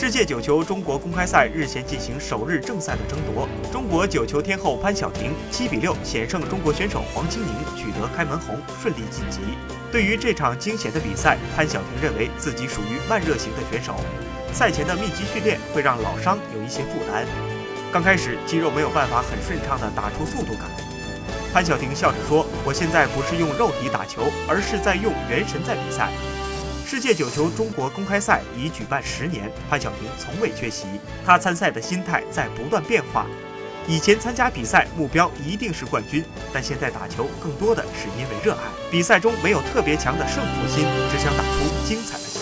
世界九球中国公开赛日前进行首日正赛的争夺，中国九球天后潘晓婷七比六险胜中国选手黄清宁，取得开门红，顺利晋级。对于这场惊险的比赛，潘晓婷认为自己属于慢热型的选手，赛前的密集训练会让老伤有一些负担。刚开始肌肉没有办法很顺畅地打出速度感。潘晓婷笑着说：“我现在不是用肉体打球，而是在用元神在比赛。”世界九球中国公开赛已举办十年，潘晓婷从未缺席。她参赛的心态在不断变化。以前参加比赛目标一定是冠军，但现在打球更多的是因为热爱。比赛中没有特别强的胜负心，只想打出精彩的。